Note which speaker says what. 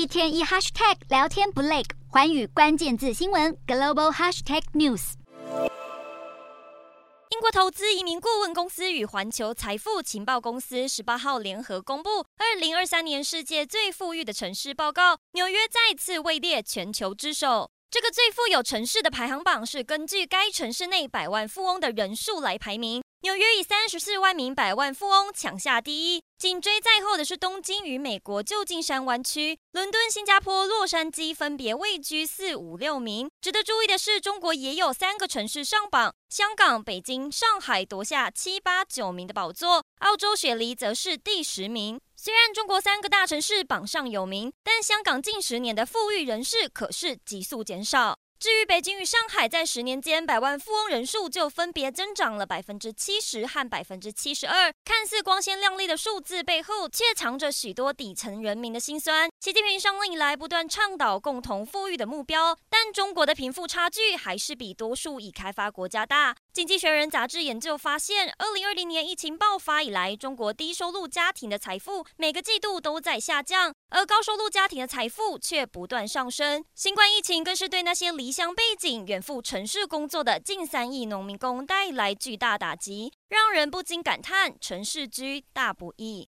Speaker 1: 一天一 hashtag 聊天不累，寰宇关键字新闻 global hashtag news。
Speaker 2: 英国投资移民顾问公司与环球财富情报公司十八号联合公布二零二三年世界最富裕的城市报告，纽约再次位列全球之首。这个最富有城市的排行榜是根据该城市内百万富翁的人数来排名。纽约以三十四万名百万富翁抢下第一，紧追在后的是东京与美国旧金山湾区，伦敦、新加坡、洛杉矶分别位居四五六名。值得注意的是，中国也有三个城市上榜，香港、北京、上海夺下七八九名的宝座，澳洲雪梨则是第十名。虽然中国三个大城市榜上有名，但香港近十年的富裕人士可是急速减少。至于北京与上海，在十年间，百万富翁人数就分别增长了百分之七十和百分之七十二。看似光鲜亮丽的数字背后，却藏着许多底层人民的辛酸。习近平上任以来，不断倡导共同富裕的目标，但中国的贫富差距还是比多数已开发国家大。经济学人杂志研究发现，二零二零年疫情爆发以来，中国低收入家庭的财富每个季度都在下降，而高收入家庭的财富却不断上升。新冠疫情更是对那些离乡背井远赴城市工作的近三亿农民工带来巨大打击，让人不禁感叹城市居大不易。